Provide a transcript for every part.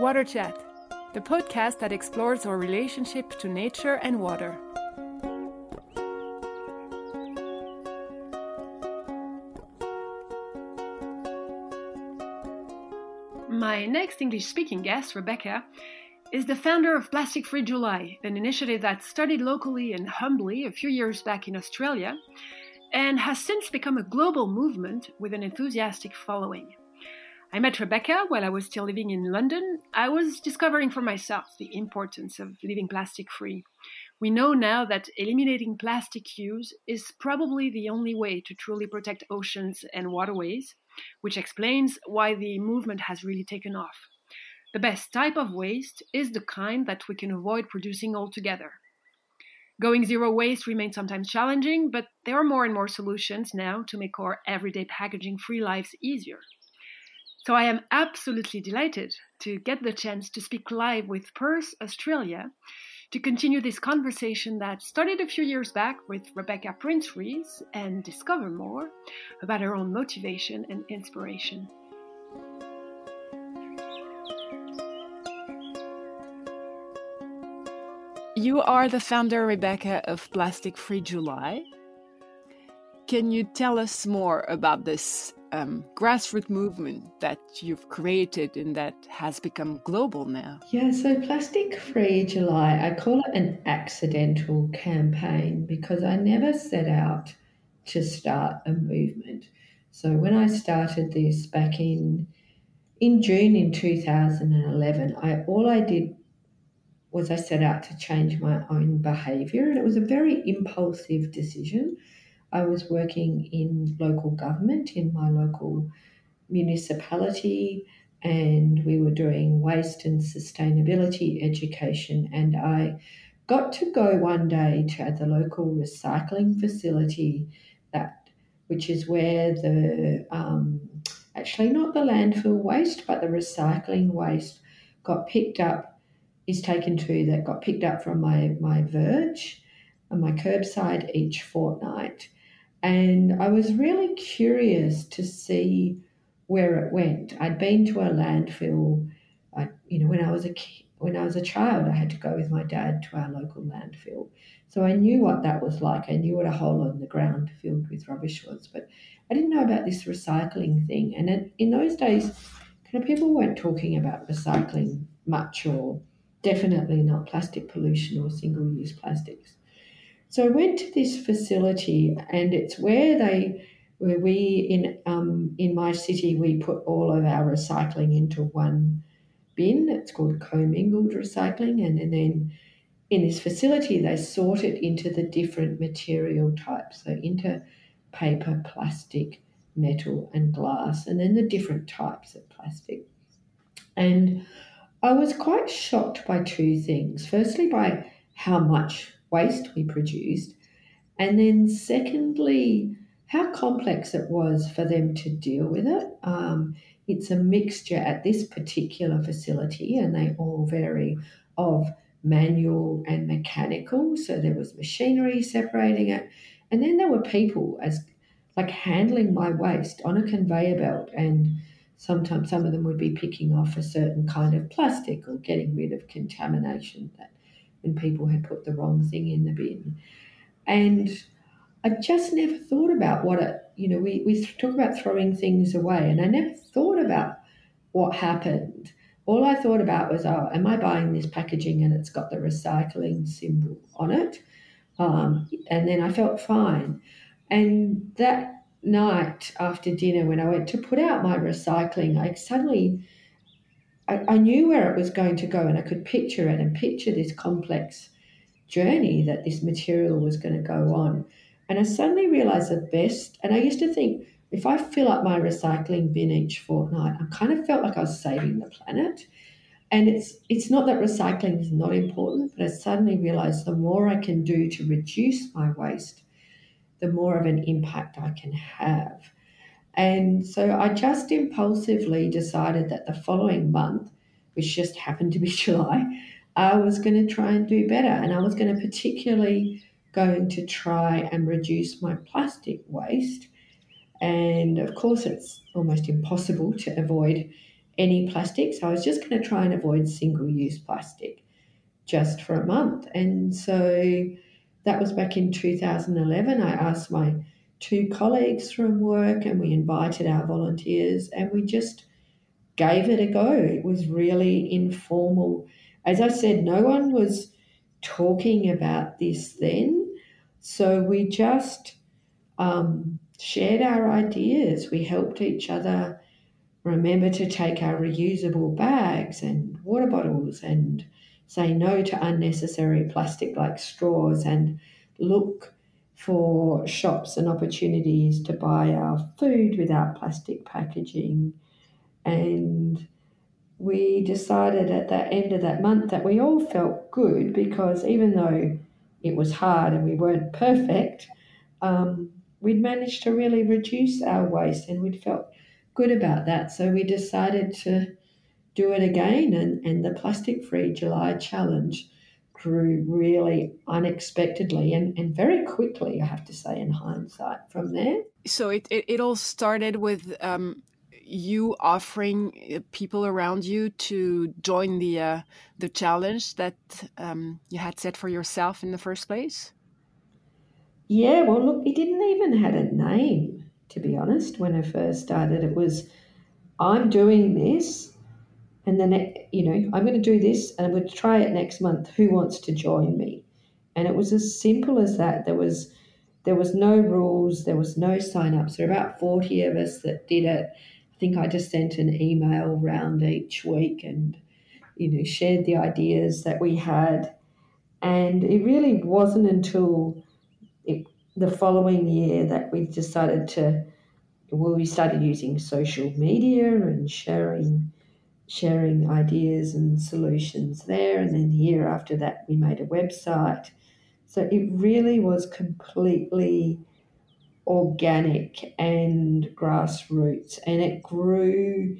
Water Chat, the podcast that explores our relationship to nature and water. My next English speaking guest, Rebecca, is the founder of Plastic Free July, an initiative that started locally and humbly a few years back in Australia and has since become a global movement with an enthusiastic following. I met Rebecca while I was still living in London. I was discovering for myself the importance of living plastic free. We know now that eliminating plastic use is probably the only way to truly protect oceans and waterways, which explains why the movement has really taken off. The best type of waste is the kind that we can avoid producing altogether. Going zero waste remains sometimes challenging, but there are more and more solutions now to make our everyday packaging free lives easier. So I am absolutely delighted to get the chance to speak live with Perth, Australia, to continue this conversation that started a few years back with Rebecca Prince-Ruiz and discover more about her own motivation and inspiration. You are the founder, Rebecca, of Plastic Free July. Can you tell us more about this um, grassroots movement that you've created and that has become global now? Yeah, so Plastic Free July, I call it an accidental campaign because I never set out to start a movement. So when I started this back in in June in 2011, I all I did was I set out to change my own behavior and it was a very impulsive decision. I was working in local government in my local municipality, and we were doing waste and sustainability education. And I got to go one day to the local recycling facility that which is where the um, actually not the landfill waste but the recycling waste got picked up is taken to that got picked up from my my verge and my curbside each fortnight and I was really curious to see where it went. I'd been to a landfill, I, you know, when I was a when I was a child, I had to go with my dad to our local landfill, so I knew what that was like. I knew what a hole in the ground filled with rubbish was, but I didn't know about this recycling thing. And it, in those days, kind of people weren't talking about recycling much, or definitely not plastic pollution or single-use plastics. So I went to this facility, and it's where they, where we in um, in my city, we put all of our recycling into one bin. It's called commingled recycling, and, and then in this facility, they sort it into the different material types, so into paper, plastic, metal, and glass, and then the different types of plastic. And I was quite shocked by two things. Firstly, by how much waste we produced. And then, secondly, how complex it was for them to deal with it. Um, it's a mixture at this particular facility, and they all vary of manual and mechanical. So there was machinery separating it, and then there were people as like handling my waste on a conveyor belt, and sometimes some of them would be picking off a certain kind of plastic or getting rid of contamination that when people had put the wrong thing in the bin. And I just never thought about what it, you know, we, we talk about throwing things away, and I never thought about what happened. All I thought about was, oh, am I buying this packaging and it's got the recycling symbol on it? Um, and then I felt fine. And that night after dinner, when I went to put out my recycling, I suddenly I, I knew where it was going to go and I could picture it and picture this complex journey that this material was going to go on. And I suddenly realized the best, and I used to think if I fill up my recycling bin each fortnight, I kind of felt like I was saving the planet. And it's it's not that recycling is not important, but I suddenly realized the more I can do to reduce my waste, the more of an impact I can have. And so I just impulsively decided that the following month, which just happened to be July, I was going to try and do better. And I was going to particularly going to try and reduce my plastic waste. And of course, it's almost impossible to avoid any plastic. So I was just going to try and avoid single use plastic just for a month. And so that was back in 2011. I asked my two colleagues from work and we invited our volunteers and we just gave it a go. It was really informal. As I said, no one was talking about this then. So we just um, shared our ideas. We helped each other remember to take our reusable bags and water bottles and say no to unnecessary plastic like straws and look for shops and opportunities to buy our food without plastic packaging. And we decided at the end of that month that we all felt good because even though it was hard and we weren't perfect, um, we'd managed to really reduce our waste and we'd felt good about that. So we decided to do it again, and, and the Plastic Free July Challenge grew really unexpectedly and, and very quickly, I have to say, in hindsight, from there. So it, it, it all started with um, you offering uh, people around you to join the uh, the challenge that um, you had set for yourself in the first place? Yeah, well, look, it didn't even had a name, to be honest. When I first started, it was, "I'm doing this, and then you know, I'm going to do this, and I'm going to try it next month. Who wants to join me?" And it was as simple as that. There was there was no rules, there was no sign ups. There were about 40 of us that did it I think I just sent an email round each week and, you know, shared the ideas that we had. And it really wasn't until it, the following year that we decided to, well, we started using social media and sharing sharing ideas and solutions there. And then the year after that, we made a website. So it really was completely organic and grassroots, and it grew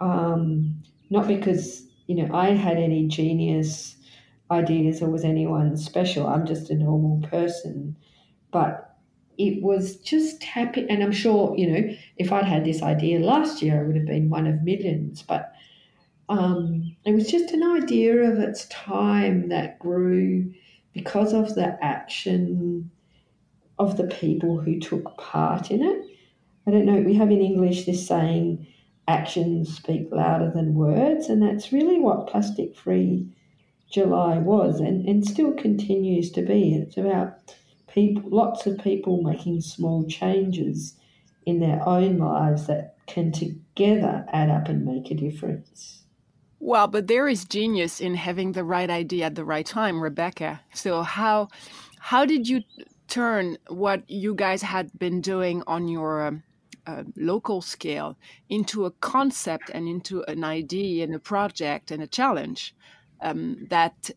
um, not because you know I had any genius ideas or was anyone special. I'm just a normal person, but it was just happy. And I'm sure you know if I'd had this idea last year, I would have been one of millions. But um, it was just an idea of its time that grew because of the action of the people who took part in it. I don't know, we have in English this saying, actions speak louder than words, and that's really what Plastic Free July was and, and still continues to be. It's about people, lots of people making small changes in their own lives that can together add up and make a difference. Well, but there is genius in having the right idea at the right time, Rebecca. So how how did you turn what you guys had been doing on your um, uh, local scale into a concept and into an idea and a project and a challenge um, that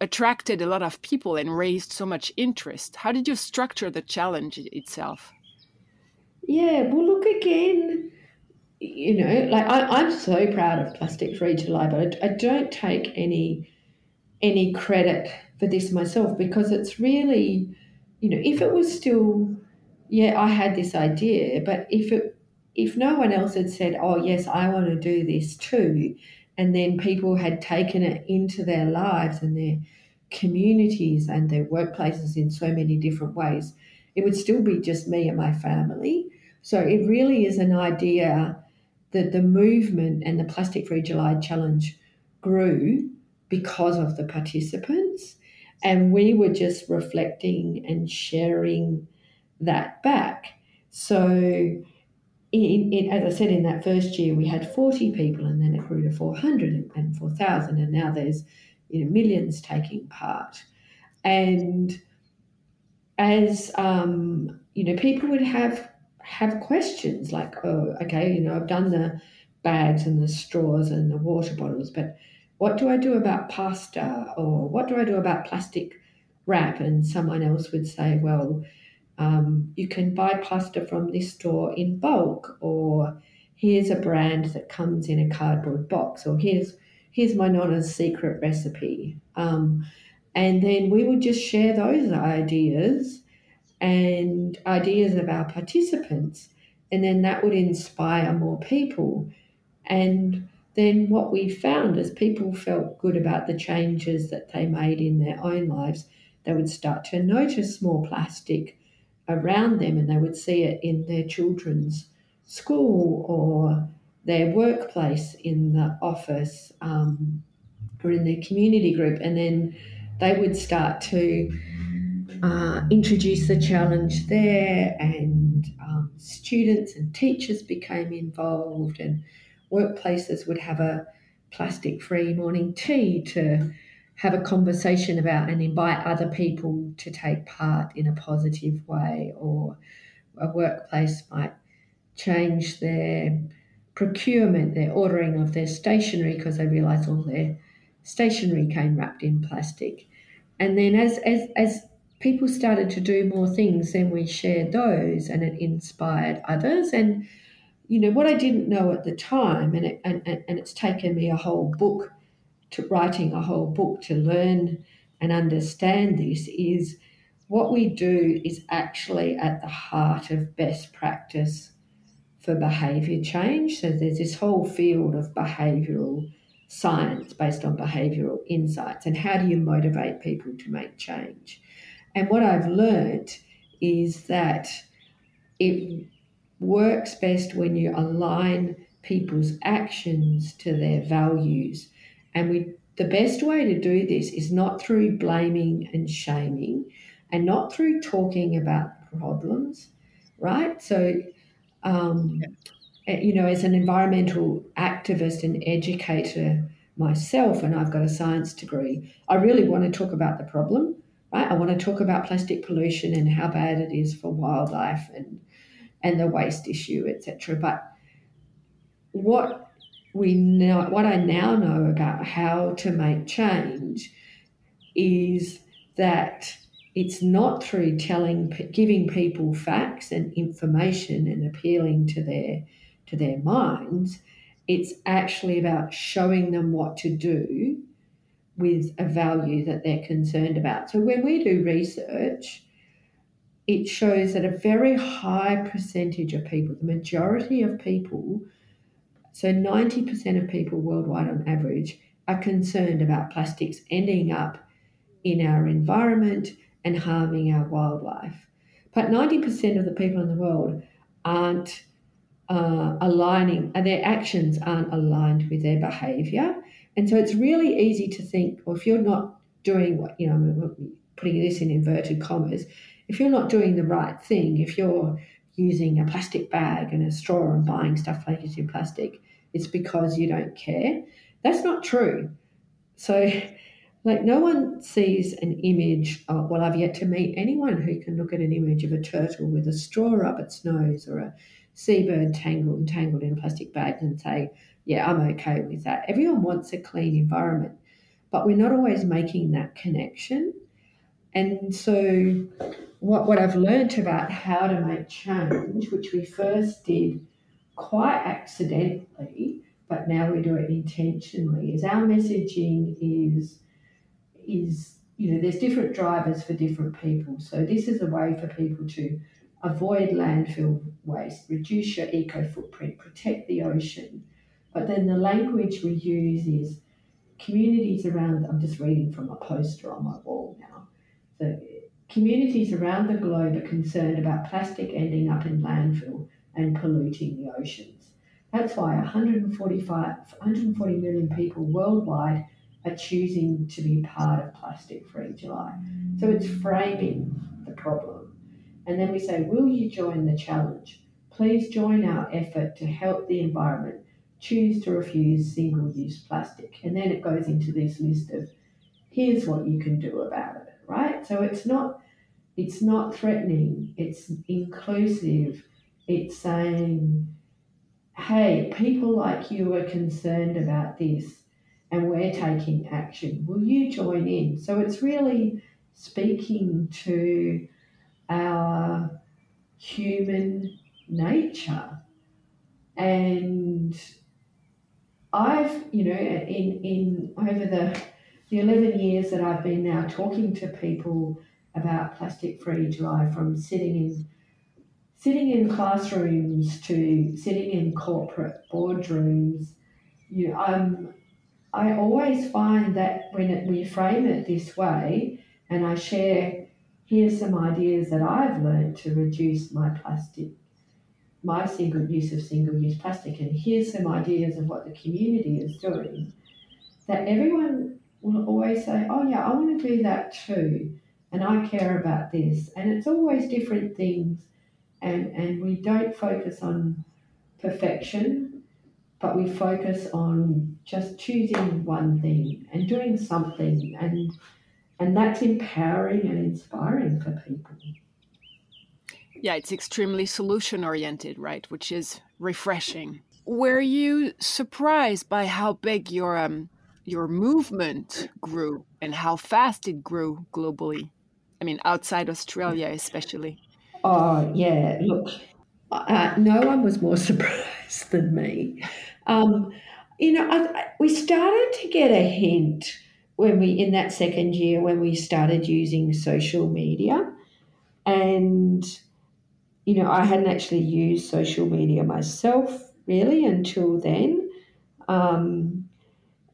attracted a lot of people and raised so much interest. How did you structure the challenge itself? Yeah, well, look again. You know, like I, am so proud of Plastic Free July, but I, I don't take any any credit for this myself because it's really you know, if it was still, yeah, I had this idea, but if it, if no one else had said, oh, yes, I want to do this too, and then people had taken it into their lives and their communities and their workplaces in so many different ways, it would still be just me and my family. So it really is an idea that the movement and the Plastic Free July Challenge grew because of the participants. And we were just reflecting and sharing that back. So, in, in, as I said, in that first year, we had 40 people, and then it grew to 400 and 4,000, and now there's you know millions taking part. And as um, you know, people would have have questions like, "Oh, okay, you know, I've done the bags and the straws and the water bottles, but what do I do about pasta or what do I do about plastic wrap? And someone else would say, well, um, you can buy pasta from this store in bulk, or here's a brand that comes in a cardboard box, or here's here's my nonna's secret recipe. Um, and then we would just share those ideas and ideas of our participants, and then that would inspire more people. And then what we found is people felt good about the changes that they made in their own lives. They would start to notice more plastic around them and they would see it in their children's school or their workplace in the office um, or in their community group. And then they would start to uh, introduce the challenge there, and um, students and teachers became involved, and workplaces would have a plastic free morning tea to have a conversation about and invite other people to take part in a positive way, or a workplace might change their procurement, their ordering of their stationery because they realised all their stationery came wrapped in plastic. And then as, as, as people started to do more things, then we shared those and it inspired others. And, you know, what I didn't know at the time, and, it, and, and it's taken me a whole book to writing a whole book to learn and understand this, is what we do is actually at the heart of best practice for behaviour change. So there's this whole field of behavioural science based on behavioural insights and how do you motivate people to make change. And what I've learned is that it works best when you align people's actions to their values. And we the best way to do this is not through blaming and shaming and not through talking about problems, right? So um, eh, you know, as an environmental activist and educator myself, and I've got a science degree, I really want to talk about the problem, right? I want to talk about plastic pollution and how bad it is for wildlife and and the waste issue, etc. But what we know, what I now know about how to make change, is that it's not through telling, giving people facts and information and appealing to their to their minds. It's actually about showing them what to do with a value that they're concerned about. So when we do research, it shows that a very high percentage of people, the majority of people, so 90% of people worldwide on average, are concerned about plastics ending up in our environment and harming our wildlife. But 90% of the people in the world aren't uh, aligning, their actions aren't aligned with their behavior. And so it's really easy to think, well, if you're not doing what, you know, putting this in inverted commas, if you're not doing the right thing, if you're using a plastic bag and a straw and buying stuff like it's in plastic, it's because you don't care. That's not true. So like no one sees an image. Of, well, I've yet to meet anyone who can look at an image of a turtle with a straw up its nose or a seabird tangled tangled in a plastic bag and say, "Yeah, I'm okay with that." Everyone wants a clean environment, but we're not always making that connection. And so, what what I've learned about how to make change, which we first did quite accidentally, but now we do it intentionally, is our messaging is is, you know, there's different drivers for different people. So this is a way for people to avoid landfill waste, reduce your eco footprint, protect the ocean. But then the language we use is communities around, I'm just reading from a poster on my wall now. So communities around the globe are concerned about plastic ending up in landfill and polluting the oceans. That's why 145, 140 million people worldwide are choosing to be part of Plastic Free July. So it's framing the problem. And then we say, Will you join the challenge? Please join our effort to help the environment. Choose to refuse single use plastic. And then it goes into this list of here's what you can do about it, right? So it's not it's not threatening, it's inclusive, it's saying, hey, people like you are concerned about this and we're taking action. Will you join in? So it's really speaking to our human nature. And I've, you know, in, in over the, the 11 years that I've been now talking to people about plastic free July from sitting in sitting in classrooms to sitting in corporate boardrooms you um, I always find that when it, we frame it this way, and I share, here's some ideas that I've learned to reduce my plastic, my single use of single use plastic, and here's some ideas of what the community is doing, that everyone will always say, oh yeah, I want to do that too, and I care about this, and it's always different things, and and we don't focus on perfection, but we focus on just choosing one thing and doing something and and that's empowering and inspiring for people. Yeah, it's extremely solution oriented, right? Which is refreshing. Were you surprised by how big your um your movement grew and how fast it grew globally? I mean, outside Australia, especially. Oh yeah, look, uh, no one was more surprised than me. Um, you know, I, we started to get a hint when we, in that second year, when we started using social media. And, you know, I hadn't actually used social media myself really until then. Um,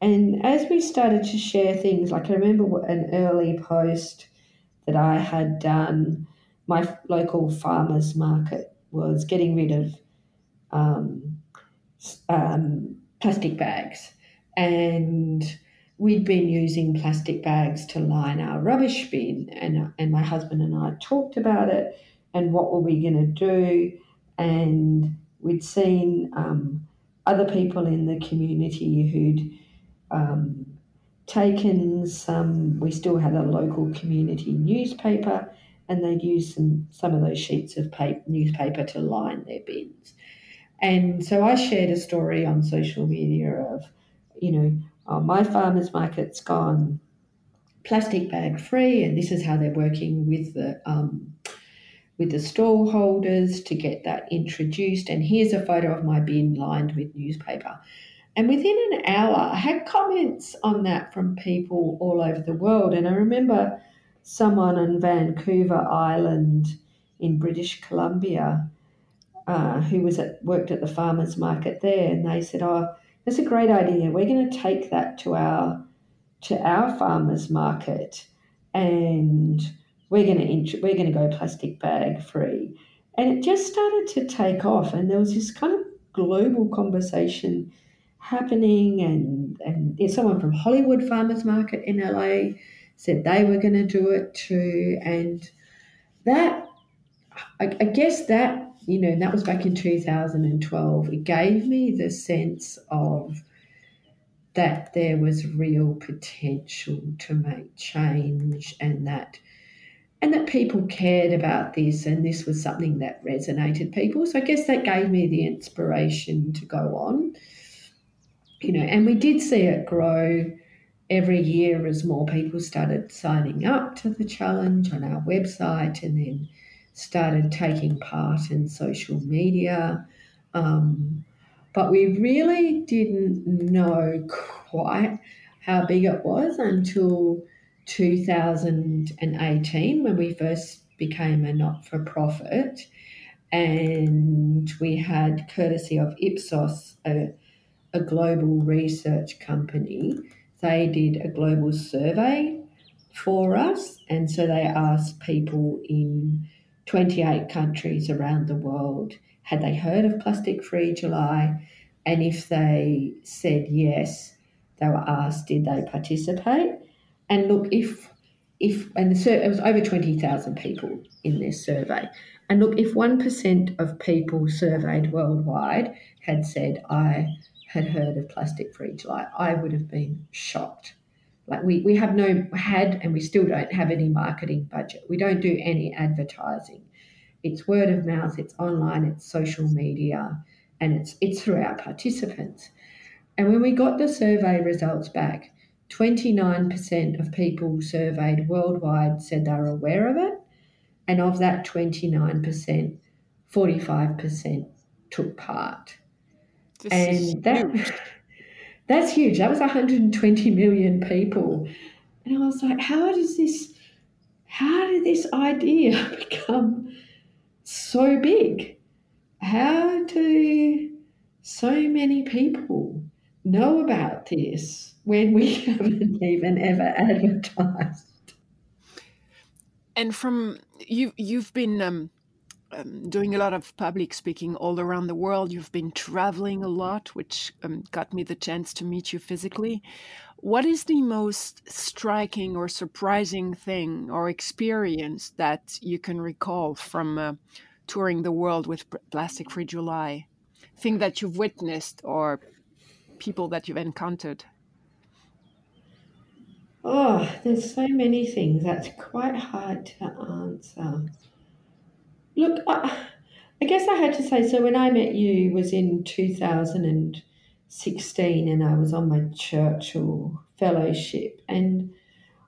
and as we started to share things, like I remember an early post that I had done, my local farmers market was getting rid of um, um, plastic bags. And we'd been using plastic bags to line our rubbish bin. And, and my husband and I talked about it and what were we going to do. And we'd seen um, other people in the community who'd um, taken some, we still had a local community newspaper, and they'd used some, some of those sheets of paper, newspaper to line their bins. And so I shared a story on social media of, you know, oh, my farmer's market's gone plastic bag free, and this is how they're working with the um, with the stall holders to get that introduced. And here's a photo of my bin lined with newspaper. And within an hour, I had comments on that from people all over the world. And I remember someone on Vancouver Island in British Columbia uh, who was at worked at the farmers market there, and they said, "Oh, that's a great idea. We're going to take that to our to our farmers market, and we're going to int- we're going to go plastic bag free." And it just started to take off, and there was this kind of global conversation happening, and and someone from Hollywood Farmers Market in LA said they were going to do it too, and that I, I guess that you know, that was back in 2012. It gave me the sense of that there was real potential to make change and that and that people cared about this and this was something that resonated people so i guess that gave me the inspiration to go on you know and we did see it grow every year as more people started signing up to the challenge on our website and then started taking part in social media. Um, but we really didn't know quite how big it was until 2018 when we first became a not for profit. And we had, courtesy of Ipsos, a, a global research company, they did a global survey for us. And so they asked people in 28 countries around the world had they heard of Plastic Free July, and if they said yes, they were asked did they participate. And look, if if and the, it was over 20,000 people in this survey. And look, if 1% of people surveyed worldwide had said, I had heard of Plastic Free July, I would have been shocked. Like we, we have no had and we still don't have any marketing budget. We don't do any advertising. It's word of mouth, it's online, it's social media, and it's it's through our participants. And when we got the survey results back, 29% of people surveyed worldwide said they were aware of it. And of that 29%, 45% took part. This and that That's huge. That was 120 million people. And I was like, how does this, how did this idea become so big? How do so many people know about this when we haven't even ever advertised? And from you, you've been um, um, doing a lot of public speaking all around the world. You've been traveling a lot, which um, got me the chance to meet you physically. What is the most striking or surprising thing or experience that you can recall from uh, touring the world with Plastic Free July? Thing that you've witnessed or people that you've encountered? Oh, there's so many things. That's quite hard to answer. Look, I, I guess I had to say so when I met you was in 2016 and I was on my Churchill fellowship and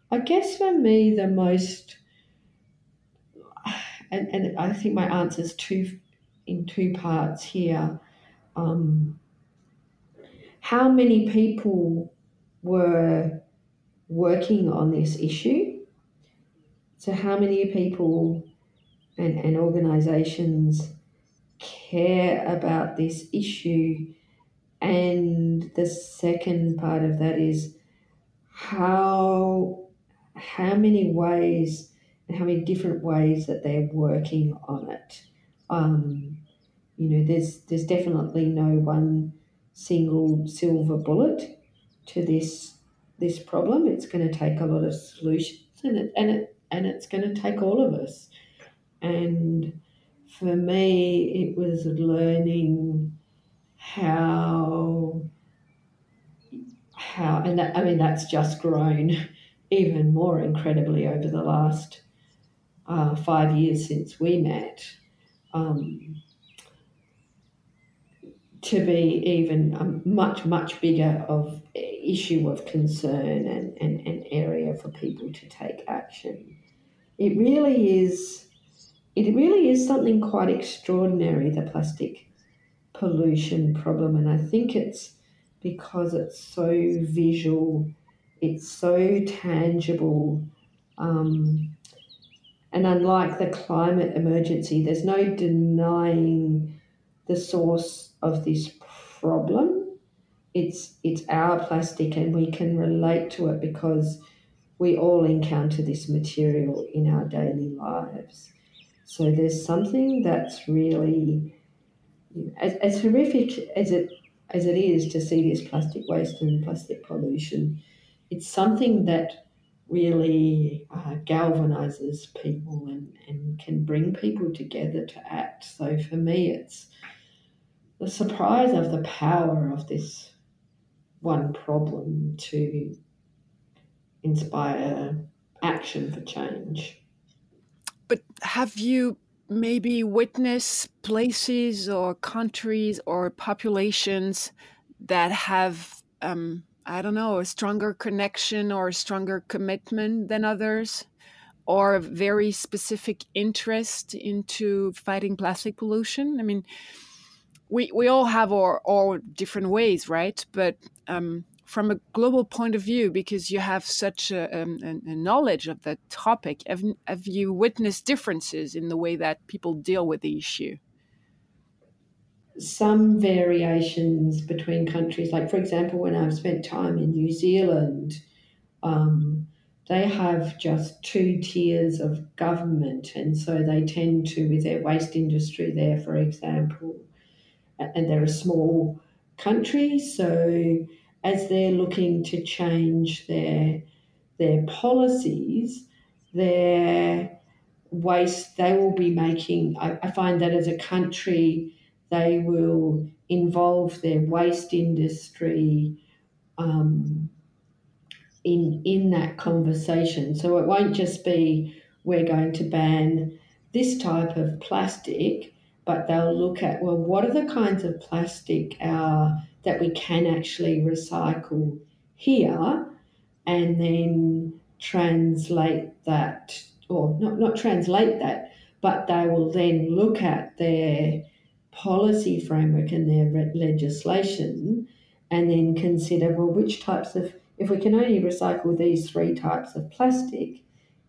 I guess for me the most and, and I think my answer is two in two parts here. Um, how many people were working on this issue? So, how many people and, and organizations care about this issue. And the second part of that is how how many ways and how many different ways that they're working on it. Um, you know, there's there's definitely no one single silver bullet to this this problem. It's going to take a lot of solutions, and it, and it and it's going to take all of us. And for me, it was learning how how and that, I mean that's just grown even more incredibly over the last uh, five years since we met. Um, to be even a much much bigger of issue of concern and, and, and area for people to take action. It really is it really is something quite extraordinary, the plastic pollution problem. And I think it's because it's so visual, it's so tangible. Um, and unlike the climate emergency, there's no denying the source of this problem. It's it's our plastic and we can relate to it because we all encounter this material in our daily lives. So there's something that's really, as, as horrific as it as it is to see this plastic waste and plastic pollution, it's something that really uh, galvanizes people and, and can bring people together to act. So for me, it's the surprise of the power of this one problem to inspire action for change. But have you maybe witnessed places or countries or populations that have, um, I don't know, a stronger connection or a stronger commitment than others? Or a very specific interest into fighting plastic pollution? I mean, we, we all have our, our different ways, right? But um, from a global point of view because you have such a, um, a, knowledge of the topic have, have you witnessed differences in the way that people deal with the issue some variations between countries like for example when i've spent time in new zealand um, they have just two tiers of government and so they tend to with their waste industry there for example and they're a small country so as they're looking to change their their policies, their waste they will be making. I, I find that as a country, they will involve their waste industry um, in in that conversation. So it won't just be we're going to ban this type of plastic, but they'll look at well, what are the kinds of plastic our that we can actually recycle here? And then translate that, or not, not translate that, but they will then look at their policy framework and their legislation and then consider well, which types of, if we can only recycle these three types of plastic,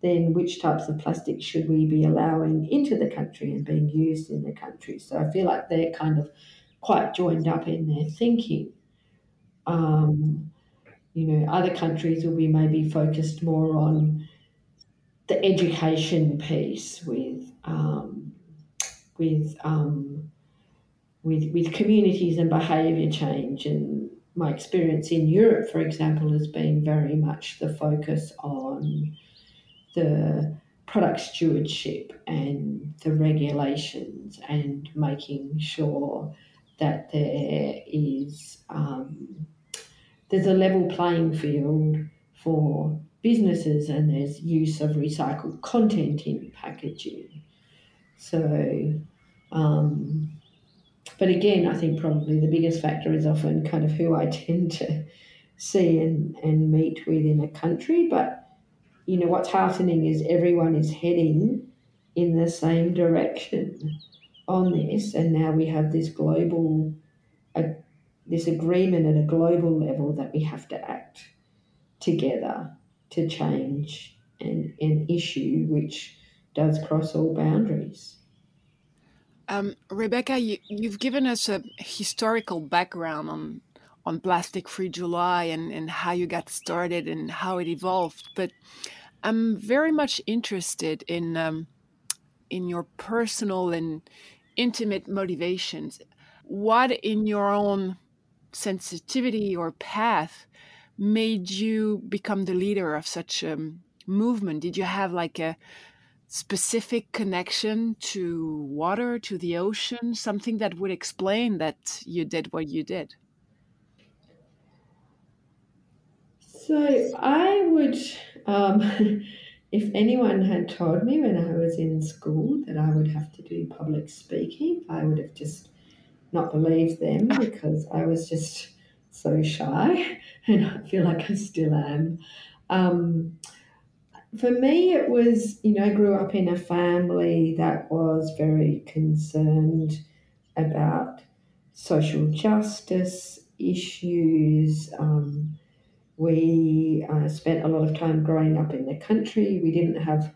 then which types of plastic should we be allowing into the country and being used in the country? So I feel like they're kind of quite joined up in their thinking. Um, you know, other countries will be maybe focused more on the education piece with um, with um, with with communities and behaviour change. And my experience in Europe, for example, has been very much the focus on the product stewardship and the regulations and making sure that there is um, there's a level playing field for businesses and there's use of recycled content in packaging. So, um, but again, I think probably the biggest factor is often kind of who I tend to see and, and meet with in a country. But, you know, what's heartening is everyone is heading in the same direction on this. And now we have this global, uh, this agreement at a global level that we have to act together to change an, an issue which does cross all boundaries. Um, Rebecca, you, have given us a historical background on on Plastic Free July and, and how you got started and how it evolved, but I'm very much interested in um, in your personal and intimate motivations. What in your own sensitivity or path made you become the leader of such a movement? Did you have like a specific connection to water, to the ocean, something that would explain that you did what you did? So I would, um, if anyone had told me when I was in school that I would have to do public speaking, I would have just not believed them because I was just so shy, and I feel like I still am. Um, for me, it was, you know, I grew up in a family that was very concerned about social justice issues. Um, we uh, spent a lot of time growing up in the country. We didn't have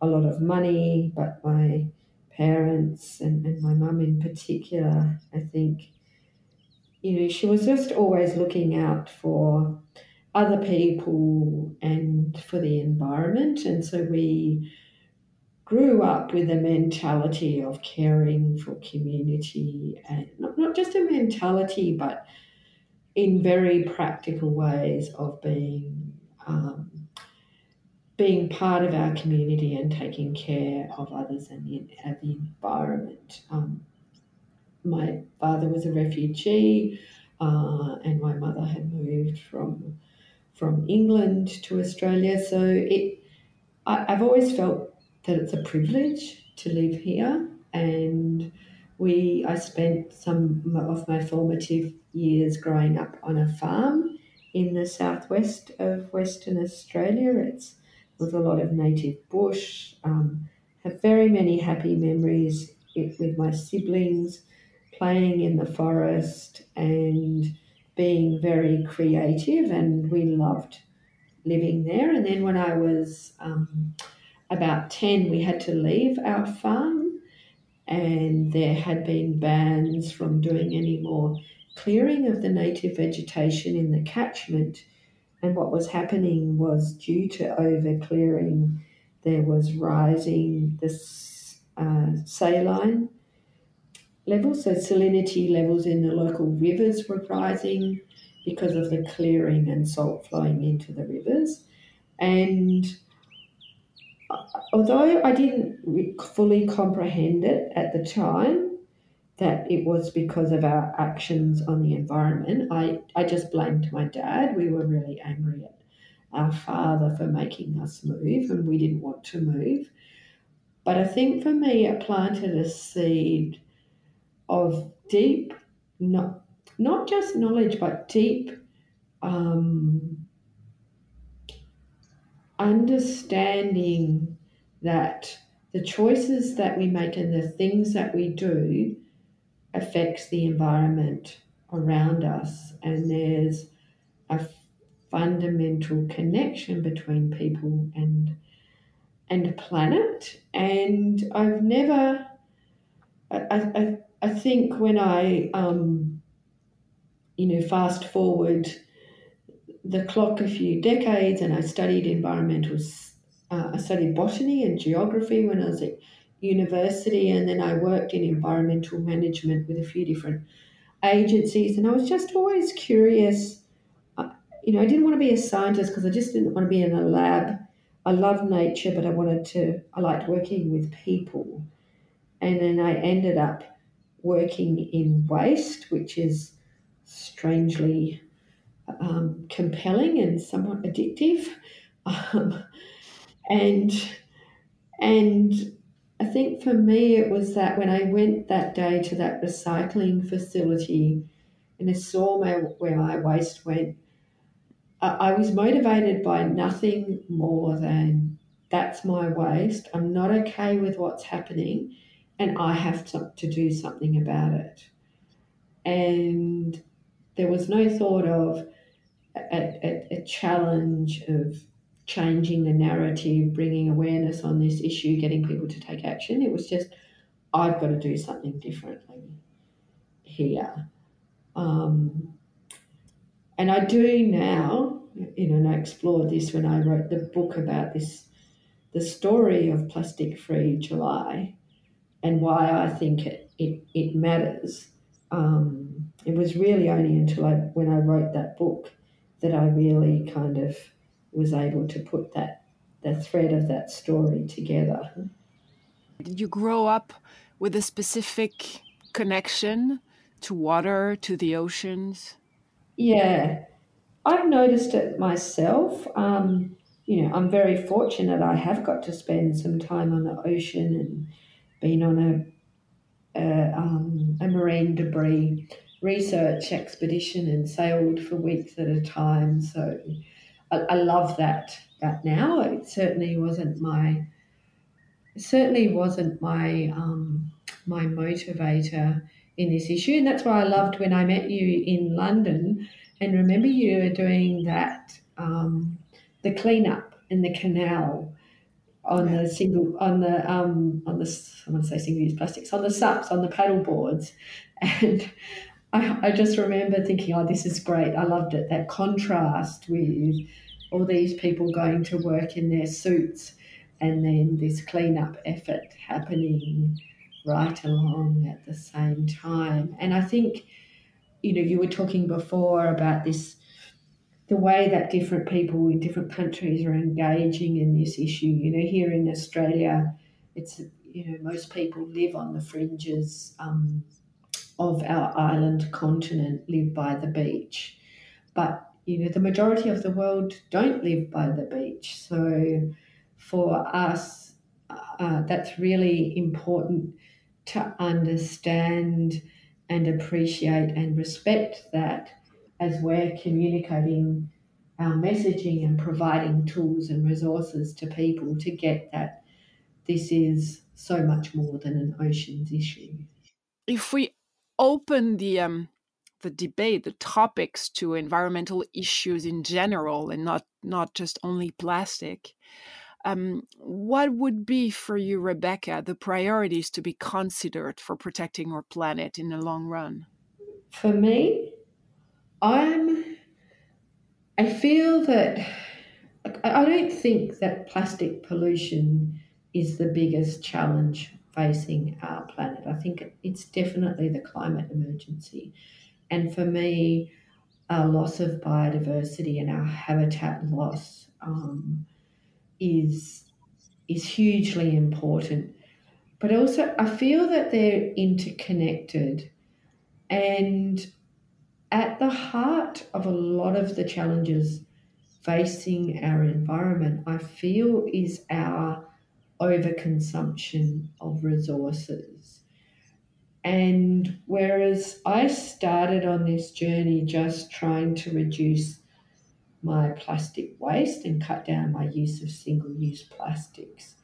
a lot of money, but my parents and, and my mum in particular, I think, you know, she was just always looking out for other people and for the environment. And so we grew up with a mentality of caring for community and not, not just a mentality, but in very practical ways of being um, being part of our community and taking care of others and the, the environment. Um, my father was a refugee, uh, and my mother had moved from from England to Australia. So it, I, I've always felt that it's a privilege to live here, and we I spent some of my formative years growing up on a farm in the southwest of Western Australia. It's with a lot of native bush. Um, have very many happy memories with my siblings playing in the forest and being very creative, and we loved living there. And then when I was um, about 10, we had to leave our farm, and there had been bans from doing any more clearing of the native vegetation in the catchment. And what was happening was due to over clearing, there was rising the uh, saline levels, so salinity levels in the local rivers were rising because of the clearing and salt flowing into the rivers. And although I didn't fully comprehend it at the time, that it was because of our actions on the environment, I, I just blamed my dad. We were really angry at our father for making us move, and we didn't want to move. But I think for me, it planted a seed of deep, not, not just knowledge, but deep um, understanding that the choices that we make and the things that we do affects the environment around us. And there's a fundamental connection between people and and planet. And I've never I, I, I think when I um, you know, fast forward the clock a few decades, and I studied environmental. Uh, I studied botany and geography when I was at university, and then I worked in environmental management with a few different agencies, and I was just always curious. You know, I didn't want to be a scientist because I just didn't want to be in a lab. I love nature, but I wanted to. I liked working with people, and then I ended up working in waste, which is strangely um, compelling and somewhat addictive. Um, and and I think for me it was that when I went that day to that recycling facility and I saw my, where my waste went, I, I was motivated by nothing more than that's my waste. I'm not okay with what's happening and I have to, to do something about it. And there was no thought of a, a, a challenge of changing the narrative, bringing awareness on this issue, getting people to take action. It was just, I've got to do something differently here. Um, and I do now, you know, and I explored this when I wrote the book about this, the story of Plastic Free July and why I think it, it, it matters. Um, it was really only until I, when I wrote that book that I really kind of was able to put that the thread of that story together. Did you grow up with a specific connection to water, to the oceans? Yeah, I've noticed it myself. Um, you know, I'm very fortunate. I have got to spend some time on the ocean and been on a, a, um, a marine debris research expedition and sailed for weeks at a time. So I, I love that. That now it certainly wasn't my certainly wasn't my um, my motivator in this issue, and that's why I loved when I met you in London. And remember, you were doing that um, the cleanup in the canal on the single on the um on the I want to say single use plastics on the SUPs on the paddle boards, and I, I just remember thinking, oh, this is great. I loved it. That contrast with all these people going to work in their suits and then this cleanup effort happening right along at the same time. And I think, you know, you were talking before about this the way that different people in different countries are engaging in this issue. You know, here in Australia, it's you know most people live on the fringes um, of our island continent, live by the beach, but you know the majority of the world don't live by the beach. So for us, uh, that's really important to understand and appreciate and respect that as we're communicating our messaging and providing tools and resources to people to get that this is so much more than an oceans issue. If we open the um, the debate, the topics to environmental issues in general, and not not just only plastic, um, what would be for you, Rebecca, the priorities to be considered for protecting our planet in the long run? For me, I'm. I feel that I don't think that plastic pollution is the biggest challenge facing our planet. I think it's definitely the climate emergency. And for me, our loss of biodiversity and our habitat loss um, is, is hugely important. But also, I feel that they're interconnected. And at the heart of a lot of the challenges facing our environment, I feel, is our overconsumption of resources. And whereas I started on this journey just trying to reduce my plastic waste and cut down my use of single use plastics,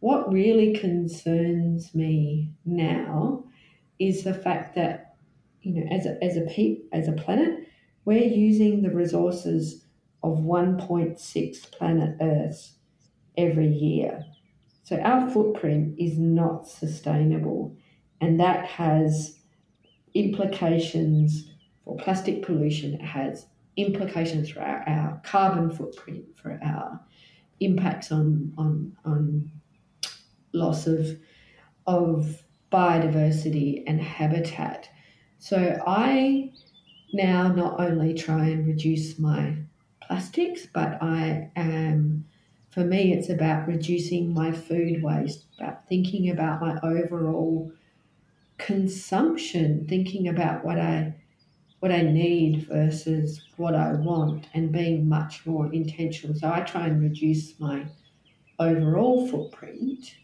what really concerns me now is the fact that you know, as a, as a pe- as a planet, we're using the resources of 1.6 planet Earths every year. So our footprint is not sustainable, and that has implications for plastic pollution. It has implications for our, our carbon footprint, for our impacts on on on loss of of biodiversity and habitat. So I now not only try and reduce my plastics, but I am for me it's about reducing my food waste, about thinking about my overall consumption, thinking about what I what I need versus what I want and being much more intentional. So I try and reduce my overall footprint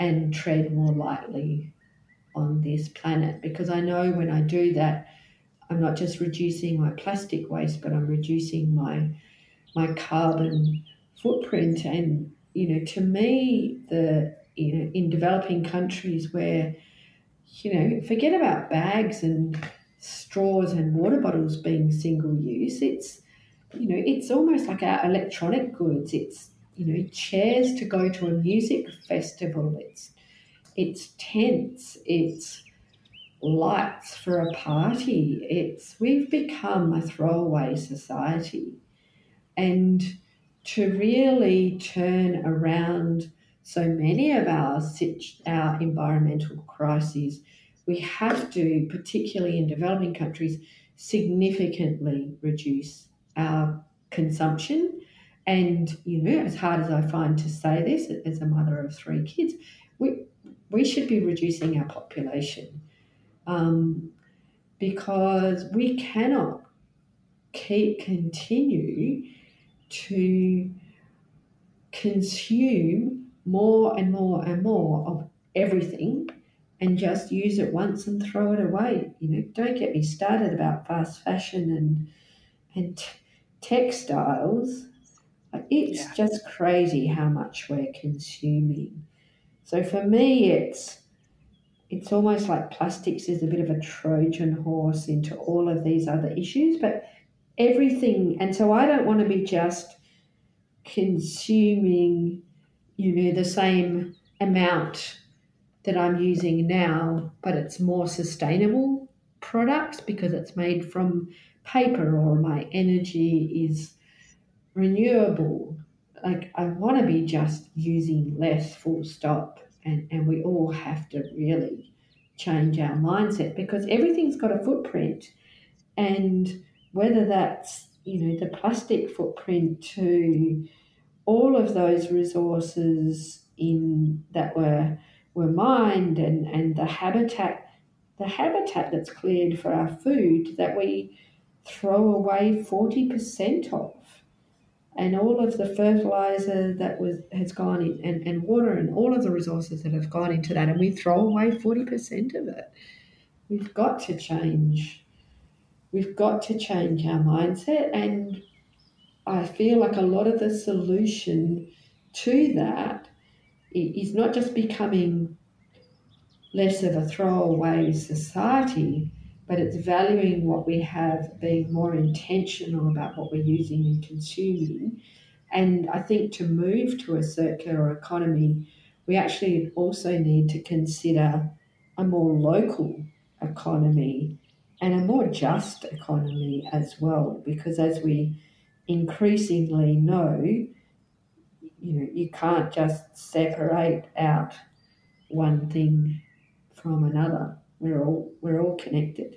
and tread more lightly on this planet because I know when I do that, I'm not just reducing my plastic waste, but I'm reducing my my carbon footprint. And you know, to me, the you know, in developing countries where you know, forget about bags and straws and water bottles being single use. It's you know, it's almost like our electronic goods. It's you know, chairs to go to a music festival. It's it's tents. It's lights for a party. It's we've become a throwaway society, and to really turn around so many of our our environmental crises, we have to, particularly in developing countries, significantly reduce our consumption. And you know, as hard as I find to say this, as a mother of three kids, we we should be reducing our population um, because we cannot keep continue to consume more and more and more of everything and just use it once and throw it away. You know, don't get me started about fast fashion and and t- textiles. It's yeah. just crazy how much we're consuming. So for me, it's it's almost like plastics is a bit of a Trojan horse into all of these other issues, but everything. And so I don't want to be just consuming, you know, the same amount that I'm using now, but it's more sustainable products because it's made from paper or my energy is renewable. Like I want to be just using less full stop and, and we all have to really change our mindset because everything's got a footprint and whether that's you know the plastic footprint to all of those resources in that were were mined and, and the habitat the habitat that's cleared for our food that we throw away 40% of. And all of the fertilizer that was has gone in and, and water and all of the resources that have gone into that and we throw away 40% of it. We've got to change we've got to change our mindset and i feel like a lot of the solution to that is not just becoming less of a throwaway society, but it's valuing what we have, being more intentional about what we're using and consuming. And I think to move to a circular economy, we actually also need to consider a more local economy and a more just economy as well. Because as we increasingly know, you know, you can't just separate out one thing from another. We're all we're all connected.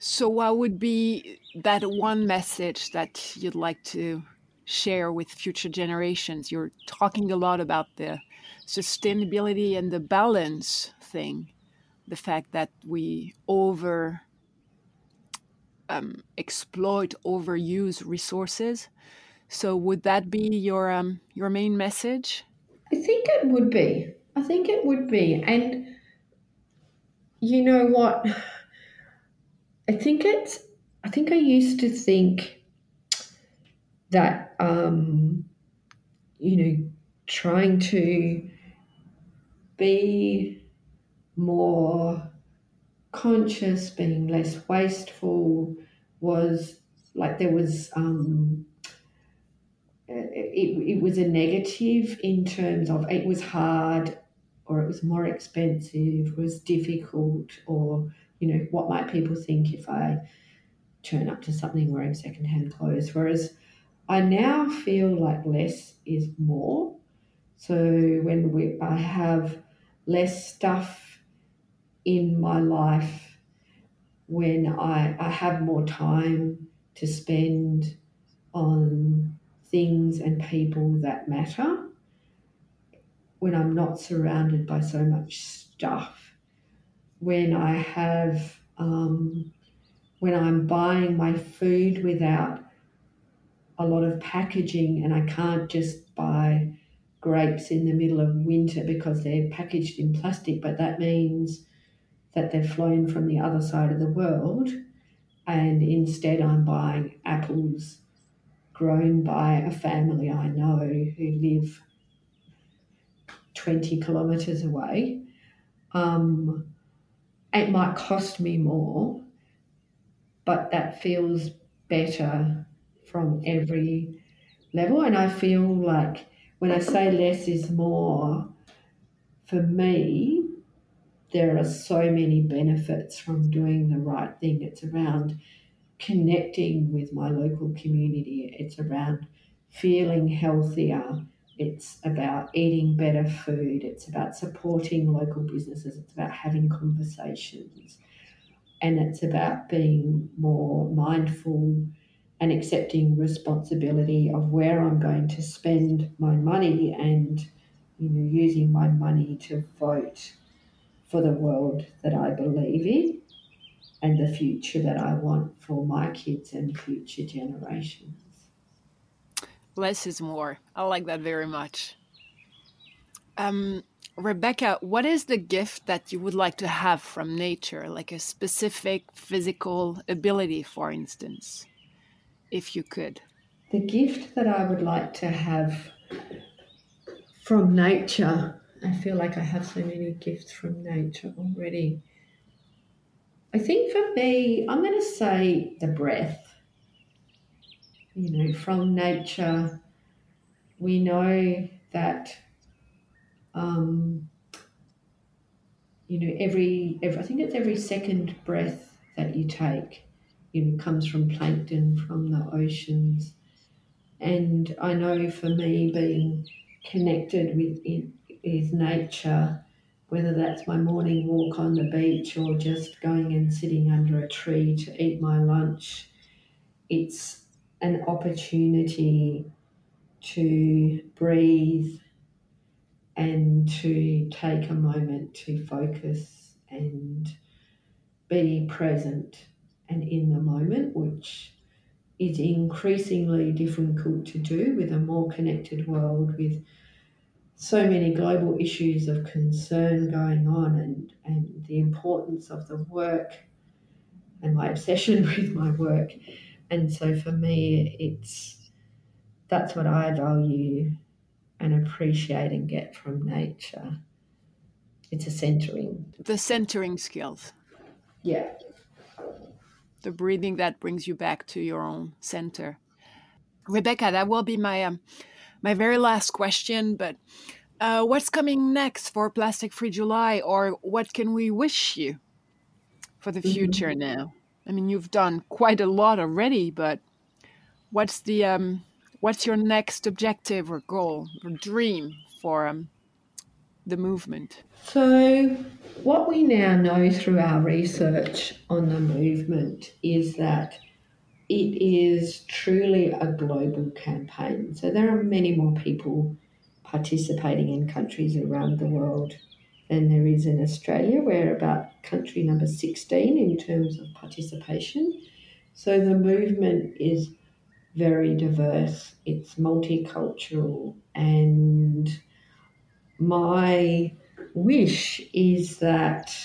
So, what would be that one message that you'd like to share with future generations? You're talking a lot about the sustainability and the balance thing, the fact that we over um, exploit, overuse resources. So, would that be your um, your main message? I think it would be. I think it would be. And you know what? I think it's, I think I used to think that, um, you know, trying to be more conscious, being less wasteful was like there was um, it, it was a negative in terms of it was hard or it was more expensive, was difficult, or you know, what might people think if I turn up to something wearing secondhand clothes? Whereas I now feel like less is more. So when we, I have less stuff in my life, when I, I have more time to spend on things and people that matter, when I'm not surrounded by so much stuff, when I have, um, when I'm buying my food without a lot of packaging and I can't just buy grapes in the middle of winter because they're packaged in plastic, but that means that they've flown from the other side of the world. And instead, I'm buying apples grown by a family I know who live 20 kilometres away. Um, it might cost me more, but that feels better from every level. And I feel like when I say less is more, for me, there are so many benefits from doing the right thing. It's around connecting with my local community, it's around feeling healthier, it's about eating better food, it's about supporting local businesses, it's about having conversations, and it's about being more mindful and accepting responsibility of where I'm going to spend my money and you know using my money to vote for the world that I believe in and the future that I want for my kids and future generations. Less is more. I like that very much. Um, Rebecca, what is the gift that you would like to have from nature, like a specific physical ability, for instance? if you could? The gift that I would like to have from nature, I feel like I have so many gifts from nature already. I think for me, I'm going to say the breath. You know, from nature, we know that, um, you know, every, every, I think it's every second breath that you take you know, comes from plankton from the oceans. And I know for me, being connected with with nature, whether that's my morning walk on the beach or just going and sitting under a tree to eat my lunch, it's an opportunity to breathe and to take a moment to focus and be present and in the moment, which is increasingly difficult to do with a more connected world with so many global issues of concern going on and, and the importance of the work and my obsession with my work. And so for me, it's that's what I value and appreciate and get from nature. It's a centering. The centering skills. Yeah the breathing that brings you back to your own center. Rebecca, that will be my um, my very last question. But uh, what's coming next for Plastic Free July, or what can we wish you for the future mm -hmm. now? I mean, you've done quite a lot already, but what's the um, what's your next objective or goal or dream for um, the movement? So, what we now know through our research on the movement is that it is truly a global campaign. So, there are many more people participating in countries around the world than there is in Australia. We're about country number 16 in terms of participation. So, the movement is very diverse, it's multicultural, and my wish is that,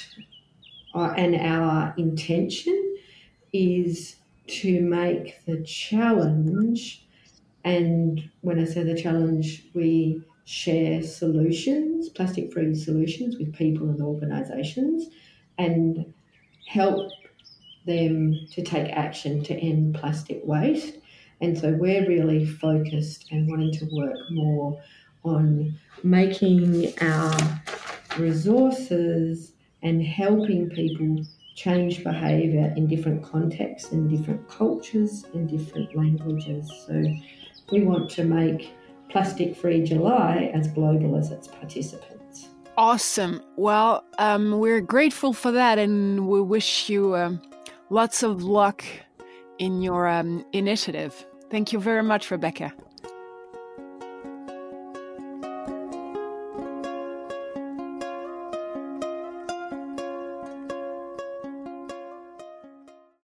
uh, and our intention is to make the challenge, and when I say the challenge, we share solutions, plastic free solutions with people and organisations, and help them to take action to end plastic waste. And so we're really focused and wanting to work more on making our resources and helping people change behaviour in different contexts, in different cultures, in different languages. So we want to make Plastic Free July as global as its participants. Awesome. Well, um, we're grateful for that and we wish you um, lots of luck in your um, initiative. Thank you very much, Rebecca.